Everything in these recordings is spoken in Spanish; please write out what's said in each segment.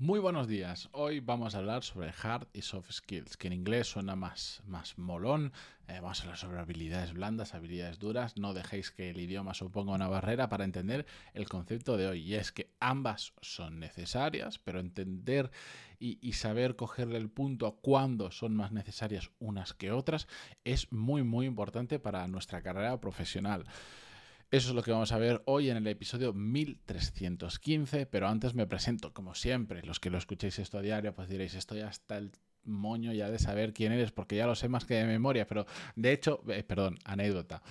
Muy buenos días. Hoy vamos a hablar sobre hard y soft skills, que en inglés suena más, más molón. Eh, vamos a hablar sobre habilidades blandas, habilidades duras. No dejéis que el idioma suponga una barrera para entender el concepto de hoy. Y es que ambas son necesarias, pero entender y, y saber cogerle el punto a cuándo son más necesarias unas que otras es muy, muy importante para nuestra carrera profesional. Eso es lo que vamos a ver hoy en el episodio 1315, pero antes me presento, como siempre, los que lo escuchéis esto a diario, pues diréis, estoy hasta el moño ya de saber quién eres, porque ya lo sé más que de memoria, pero de hecho, eh, perdón, anécdota.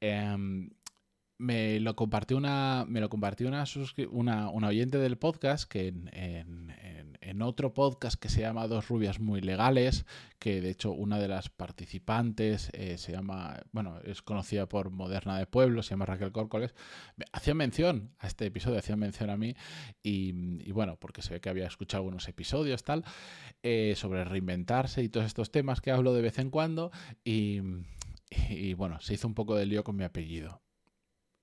Em, me lo compartió una, me lo compartió una, una, una oyente del podcast que en, en, en, otro podcast que se llama Dos Rubias Muy Legales, que de hecho una de las participantes eh, se llama, bueno, es conocida por Moderna de Pueblo, se llama Raquel Córcoles, hacía mención a este episodio, hacía mención a mí y, bueno, porque se ve que había escuchado algunos episodios tal, eh, sobre reinventarse y todos estos temas que hablo de vez en cuando y, y bueno, se hizo un poco de lío con mi apellido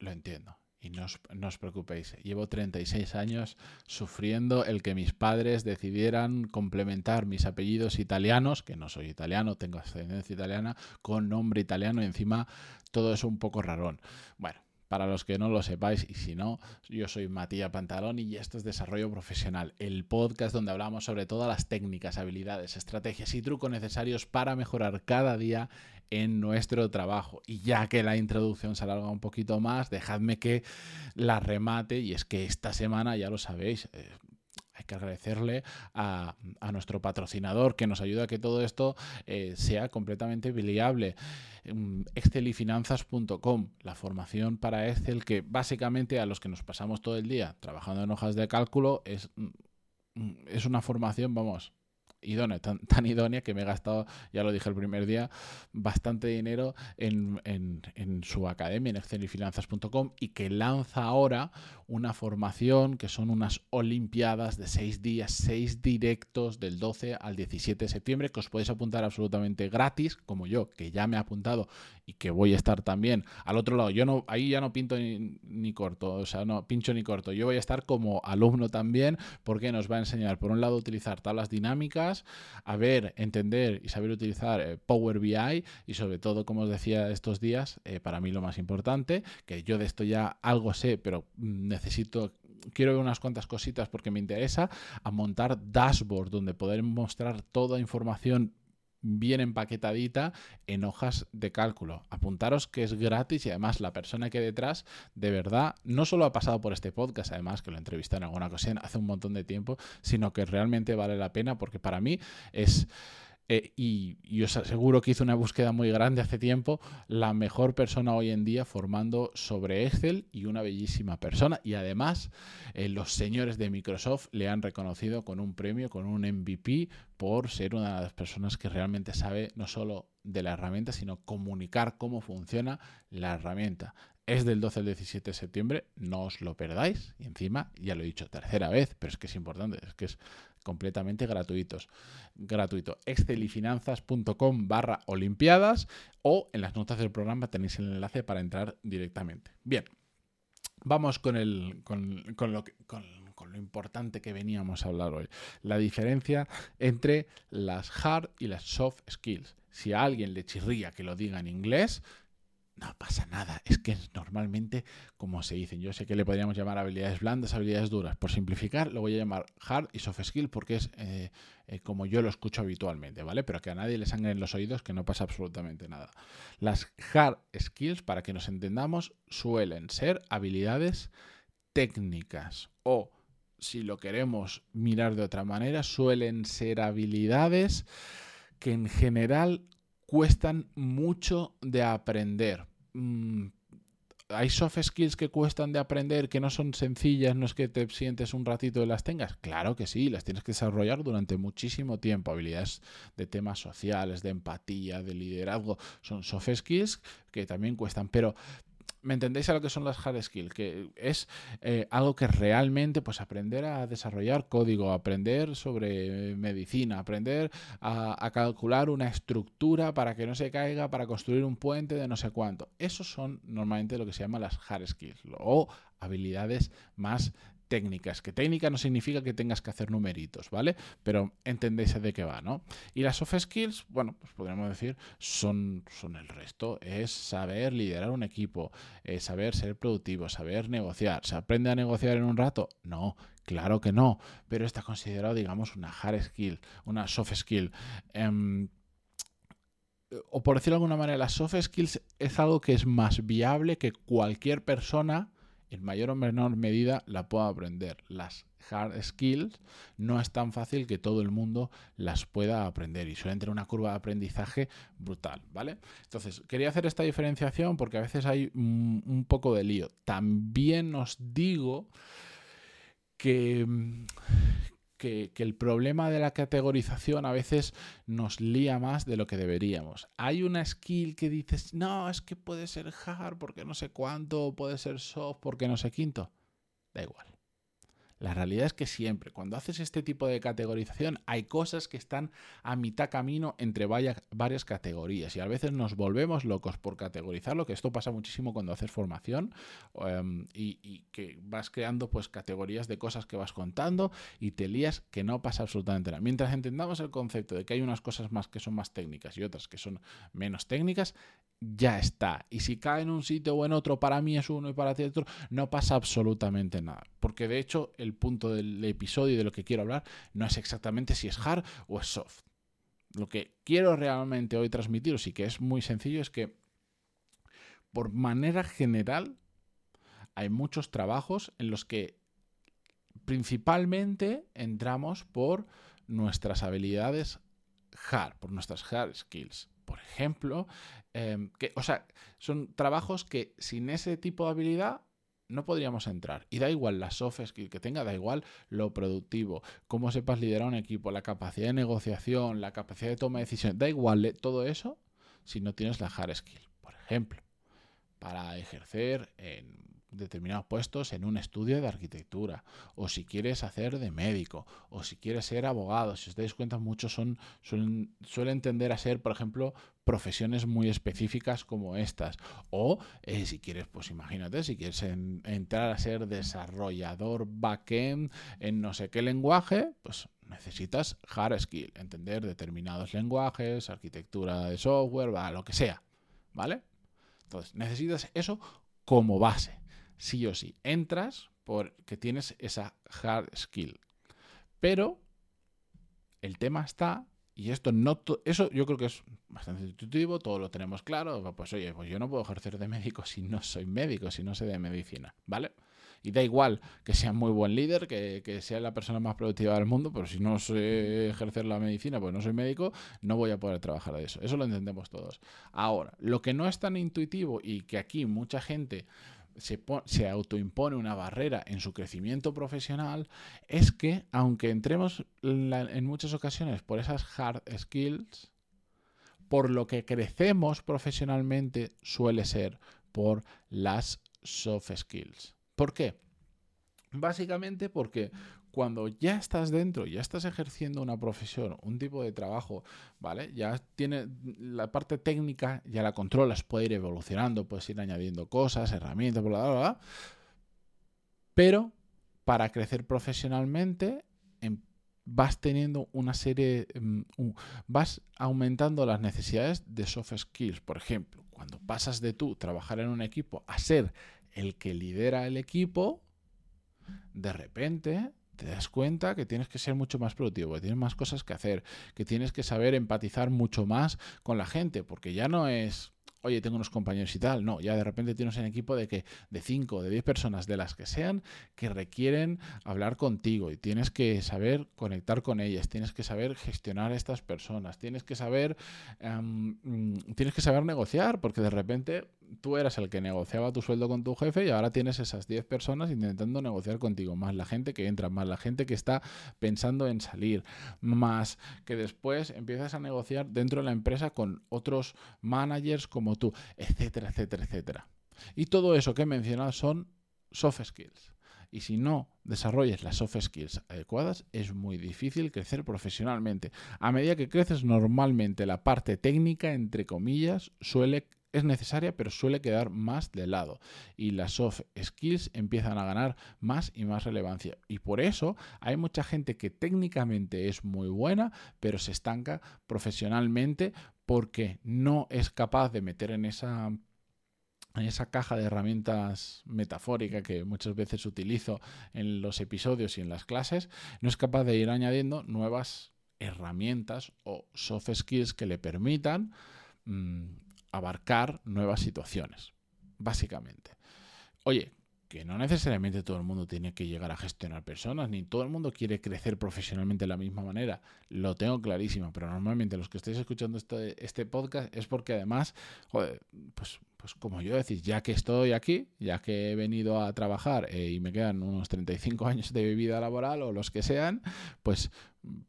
lo entiendo. Y no os, no os, preocupéis, llevo 36 años sufriendo el que mis padres decidieran complementar mis apellidos italianos, que no soy italiano, tengo ascendencia italiana, con nombre italiano y encima todo eso un poco rarón. Bueno, para los que no lo sepáis, y si no, yo soy Matías Pantaloni y esto es Desarrollo Profesional, el podcast donde hablamos sobre todas las técnicas, habilidades, estrategias y trucos necesarios para mejorar cada día en nuestro trabajo. Y ya que la introducción se alarga un poquito más, dejadme que la remate, y es que esta semana, ya lo sabéis, eh, hay que agradecerle a, a, nuestro patrocinador que nos ayuda a que todo esto eh, sea completamente viable. Mm, Excelifinanzas.com, la formación para Excel que básicamente a los que nos pasamos todo el día trabajando en hojas de cálculo es, mm, es una formación, vamos, idónea, tan, idónea que me he gastado, ya lo dije el primer día, bastante dinero en, en, en su academia, en excelifinanzas.com, y que lanza ahora una formación que son unas Olimpiadas de seis días, seis directos del 12 al 17 de septiembre, que os podéis apuntar absolutamente gratis, como yo, que ya me he apuntado y que voy a estar también al otro lado. Yo no, ahí ya no pinto ni, corto, o sea, no pincho ni corto. Yo voy a estar como alumno también, porque nos va a enseñar, por un lado, utilizar tablas dinámicas, a ver, entender y saber utilizar eh, Power BI y sobre todo, como os decía estos días, eh, para mí lo más importante, que yo de esto ya algo sé, pero necesito quiero ver unas cuantas cositas porque me interesa a montar dashboard donde poder mostrar toda información bien empaquetadita en hojas de cálculo. Apuntaros que es gratis y además la persona que detrás de verdad no solo ha pasado por este podcast, además que lo entrevisté en alguna ocasión hace un montón de tiempo, sino que realmente vale la pena porque para mí es... Eh, y, y, os aseguro que hice una búsqueda muy grande hace tiempo, la mejor persona hoy en día formando sobre Excel y una bellísima persona. Y además, eh, los señores de Microsoft le han reconocido con un premio, con un MVP, por ser una de las personas que realmente sabe no solo de la herramienta, sino comunicar cómo funciona la herramienta. Es del 12 al 17 de septiembre, no os lo perdáis. Y encima, ya lo he dicho tercera vez, pero es que es importante, es que es completamente gratuitos. Gratuito. excelifinanzas.com barra olimpiadas o en las notas del programa tenéis el enlace para entrar directamente. Bien, vamos con, con lo importante que veníamos a hablar hoy. La diferencia entre las hard y las soft skills. Si a alguien le chirría que lo diga en inglés, no pasa nada, es que normalmente, como se dicen, yo sé que le podríamos llamar habilidades blandas, habilidades duras. Por simplificar, lo voy a llamar hard y soft skill porque es eh, eh, como yo lo escucho habitualmente, ¿vale? Pero que a nadie le sangre en los oídos, que no pasa absolutamente nada. Las hard skills, para que nos entendamos, suelen ser habilidades técnicas o, si lo queremos mirar de otra manera, suelen ser habilidades que en general cuestan mucho de aprender. Mm, hay soft skills que cuestan de aprender, que no son sencillas, no es que te sientes un ratito y las tengas. Claro que sí, las tienes que desarrollar durante muchísimo tiempo. Habilidades de temas sociales, de empatía, de liderazgo, son soft skills que también cuestan, pero ¿Me entendéis a lo que son las hard skills? Que es eh, algo que realmente, pues aprender a desarrollar código, aprender sobre medicina, aprender a, a, calcular una estructura para que no se caiga, para construir un puente de no sé cuánto. Esos son normalmente lo que se llama las hard skills o habilidades más técnicas, que técnica no significa que tengas que hacer numeritos, ¿vale? Pero entendéis de qué va, ¿no? Y las soft skills, bueno, pues podríamos decir, son, son el resto, es saber liderar un equipo, es saber ser productivo, saber negociar. ¿Se aprende a negociar en un rato? No, claro que no, pero está considerado, digamos, una hard skill, una soft skill. Em, o por decirlo de alguna manera, las soft skills es algo que es más viable que cualquier persona en mayor o menor medida la pueda aprender. Las hard skills no es tan fácil que todo el mundo las pueda aprender y suelen tener una curva de aprendizaje brutal, ¿vale? Entonces, quería hacer esta diferenciación porque a veces hay un poco de lío. También os digo que, que, el problema de la categorización a veces nos lía más de lo que deberíamos. Hay una skill que dices, no, es que puede ser hard porque no sé cuánto, puede ser soft porque no sé quinto. Da igual. La realidad es que siempre, cuando haces este tipo de categorización, hay cosas que están a mitad camino entre varias categorías y a veces nos volvemos locos por categorizarlo, que esto pasa muchísimo cuando haces formación em, y, y, que vas creando pues categorías de cosas que vas contando y te lías que no pasa absolutamente nada. Mientras entendamos el concepto de que hay unas cosas más que son más técnicas y otras que son menos técnicas, ya está. Y si cae en un sitio o en otro, para mí es uno y para ti otro, no pasa absolutamente nada. Porque de hecho el punto del episodio y de lo que quiero hablar no es exactamente si es hard o es soft. Lo que quiero realmente hoy transmitiros y que es muy sencillo es que por manera general hay muchos trabajos en los que principalmente entramos por nuestras habilidades hard, por nuestras hard skills. Por ejemplo, Em, que, o sea, son trabajos que sin ese tipo de habilidad no podríamos entrar. Y da igual la soft skill que tenga, da igual lo productivo, cómo sepas liderar un equipo, la capacidad de negociación, la capacidad de toma de decisiones, da igual eh, todo eso si no tienes la hard skill. Por ejemplo, para ejercer en determinados puestos en un estudio de arquitectura, o si quieres hacer de médico, o si quieres ser abogado. Si os dais cuenta, muchos son, suelen, suelen tender a ser, por ejemplo, profesiones muy específicas como estas. O eh, si quieres, pues imagínate, si quieres entrar a ser desarrollador backend en no sé qué lenguaje, pues necesitas hard skill, entender determinados lenguajes, arquitectura de software, lo que sea. ¿Vale? Entonces, necesitas eso como base sí o sí. Entras porque tienes esa hard skill. Pero el tema está, y esto no, eso yo creo que es bastante intuitivo, todo lo tenemos claro, pues oye, pues yo no puedo ejercer de médico si no soy médico, si no sé de medicina, ¿vale? Y da igual que sea muy buen líder, que, que, sea la persona más productiva del mundo, pero si no sé ejercer la medicina, pues no soy médico, no voy a poder trabajar de eso. Eso lo entendemos todos. Ahora, lo que no es tan intuitivo y que aquí mucha gente se, autoimpone una barrera en su crecimiento profesional es que, aunque entremos en muchas ocasiones por esas hard skills, por lo que crecemos profesionalmente suele ser por las soft skills. ¿Por qué? Básicamente porque cuando ya estás dentro, ya estás ejerciendo una profesión, un tipo de trabajo, ¿vale? Ya tiene la parte técnica, ya la controlas, puede ir evolucionando, puedes ir añadiendo cosas, herramientas, bla, bla, bla. Pero para crecer profesionalmente, em, vas teniendo una serie, em, vas aumentando las necesidades de soft skills. Por ejemplo, cuando pasas de tú trabajar en un equipo a ser el que lidera el equipo, de repente te das cuenta que tienes que ser mucho más productivo, que tienes más cosas que hacer, que tienes que saber empatizar mucho más con la gente, porque ya no es oye, tengo unos compañeros y tal. No, ya de repente tienes un equipo de que de 5, de 10 personas, de las que sean, que requieren hablar contigo y tienes que saber conectar con ellas, tienes que saber gestionar a estas personas, tienes que saber, em, mm, tienes que saber negociar, porque de repente tú eras el que negociaba tu sueldo con tu jefe y ahora tienes esas 10 personas intentando negociar contigo, más la gente que entra, más la gente que está pensando en salir, más que después empiezas a negociar dentro de la empresa con otros managers como tú, etcétera, etcétera, etcétera. Y todo eso que he mencionado son soft skills. Y si no desarrollas las soft skills adecuadas, es muy difícil crecer profesionalmente. A medida que creces normalmente, la parte técnica, entre comillas, suele es necesaria, pero suele quedar más de lado. Y las soft skills empiezan a ganar más y más relevancia. Y por eso hay mucha gente que técnicamente es muy buena, pero se estanca profesionalmente porque no es capaz de meter en esa en esa caja de herramientas metafórica que muchas veces utilizo en los episodios y en las clases, no es capaz de ir añadiendo nuevas herramientas o soft skills que le permitan mm, abarcar nuevas situaciones, básicamente. Oye, que no necesariamente todo el mundo tiene que llegar a gestionar personas, ni todo el mundo quiere crecer profesionalmente de la misma manera. Lo tengo clarísimo, pero normalmente los que estáis escuchando este, este podcast es porque además, joder, pues pues como yo decís, ya que estoy aquí, ya que he venido a trabajar eh, y me quedan unos 35 años de vida laboral o los que sean, pues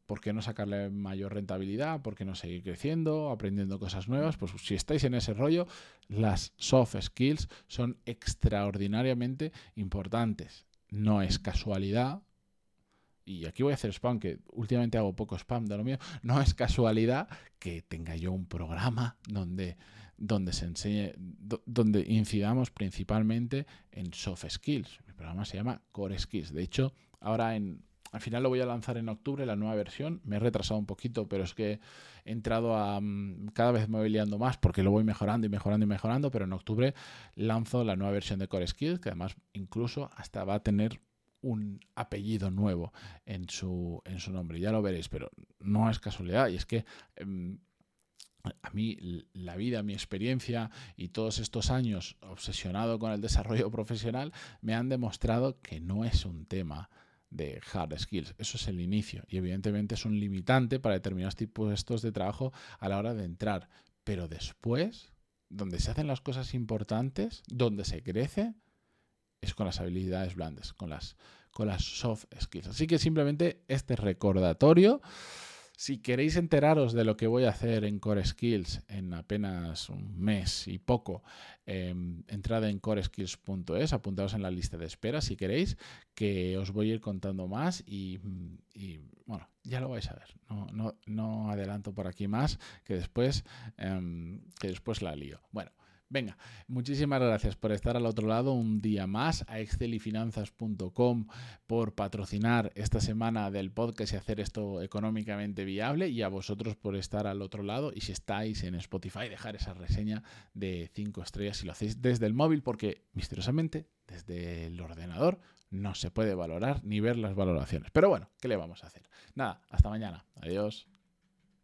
¿por qué no sacarle mayor rentabilidad? ¿Por qué no seguir creciendo, aprendiendo cosas nuevas? Pues si estáis en ese rollo, las soft skills son extraordinariamente importantes. No es casualidad, y aquí voy a hacer spam, que últimamente hago poco spam de lo mío, no es casualidad que tenga yo un programa donde donde se enseñe, donde incidamos principalmente en soft skills. Mi programa se llama Core Skills. De hecho, ahora en, al final lo voy a lanzar en octubre, la nueva versión. Me he retrasado un poquito, pero es que he entrado a... Mm, cada vez me más porque lo voy mejorando y mejorando y mejorando, pero en octubre lanzo la nueva versión de Core Skills, que además incluso hasta va a tener un apellido nuevo en su, en su nombre. Ya lo veréis, pero no es casualidad. Y es que... Em, a mí la vida, mi experiencia y todos estos años obsesionado con el desarrollo profesional me han demostrado que no es un tema de hard skills. Eso es el inicio y evidentemente es un limitante para determinados tipos de trabajo a la hora de entrar. Pero después, donde se hacen las cosas importantes, donde se crece, es con las habilidades blandas, con las, con las soft skills. Así que simplemente este recordatorio si queréis enteraros de lo que voy a hacer en Core Skills en apenas un mes y poco, em, entrad en coreskills.es, apuntaos en la lista de espera si queréis, que os voy a ir contando más y, bueno, ya lo vais a ver. No, no, adelanto por aquí más, que después, em, que después la lío. Bueno. Venga, muchísimas gracias por estar al otro lado un día más, a excelifinanzas.com por patrocinar esta semana del podcast y hacer esto económicamente viable y a vosotros por estar al otro lado y si estáis en Spotify dejar esa reseña de 5 estrellas si lo hacéis desde el móvil porque misteriosamente desde el ordenador no se puede valorar ni ver las valoraciones. Pero bueno, ¿qué le vamos a hacer? Nada, hasta mañana. Adiós.